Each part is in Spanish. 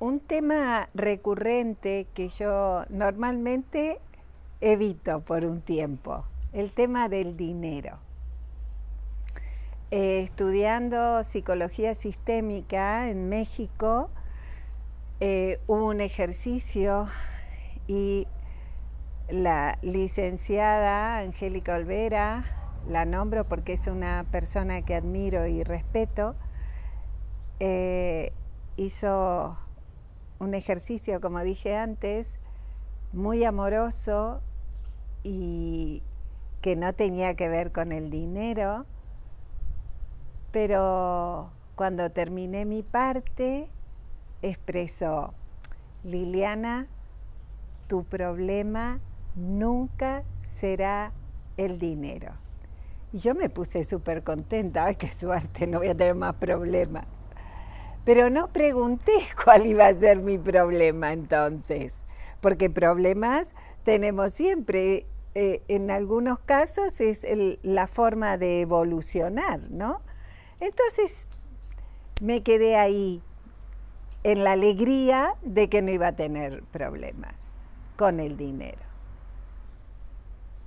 un tema recurrente que yo normalmente evito por un tiempo, el tema del dinero. Eh, estudiando psicología sistémica en México, eh, hubo un ejercicio y la licenciada Angélica Olvera, la nombro porque es una persona que admiro y respeto, eh, hizo un ejercicio, como dije antes, muy amoroso y que no tenía que ver con el dinero, pero cuando terminé mi parte, expresó, Liliana, tu problema nunca será el dinero. Y yo me puse súper contenta, ay, qué suerte, no voy a tener más problemas. Pero no pregunté cuál iba a ser mi problema entonces, porque problemas tenemos siempre. Eh, en algunos casos es la forma de evolucionar, ¿no? Entonces me quedé ahí en la alegría de que no iba a tener problemas con el dinero.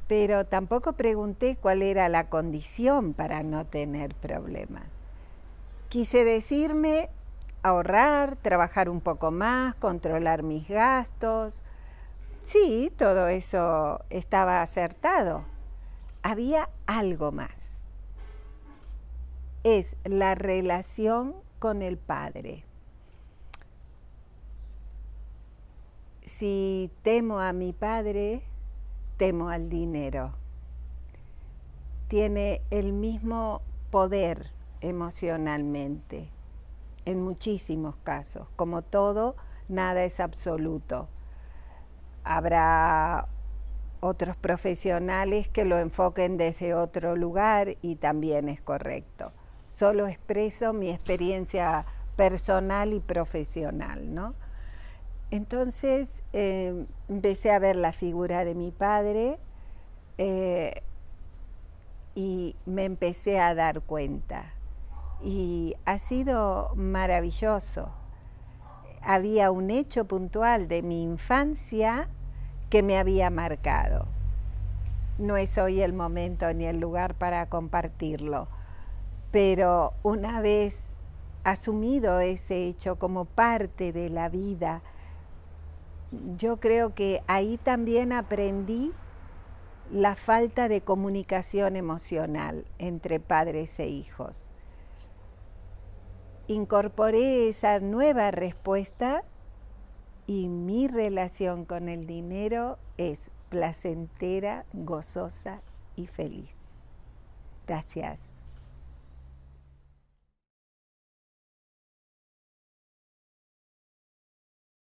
Pero tampoco pregunté cuál era la condición para no tener problemas. Quise decirme ahorrar, trabajar un poco más, controlar mis gastos. Sí, todo eso estaba acertado. Había algo más. Es la relación con el Padre. Si temo a mi Padre, temo al dinero. Tiene el mismo poder emocionalmente en muchísimos casos. Como todo, nada es absoluto. Habrá otros profesionales que lo enfoquen desde otro lugar y también es correcto. Solo expreso mi experiencia personal y profesional, ¿no? Entonces eh, empecé a ver la figura de mi padre eh, y me empecé a dar cuenta y ha sido maravilloso. Había un hecho puntual de mi infancia que me había marcado. No es hoy el momento ni el lugar para compartirlo, pero una vez asumido ese hecho como parte de la vida, yo creo que ahí también aprendí la falta de comunicación emocional entre padres e hijos incorporé esa nueva respuesta y mi relación con el dinero es placentera, gozosa y feliz. Gracias.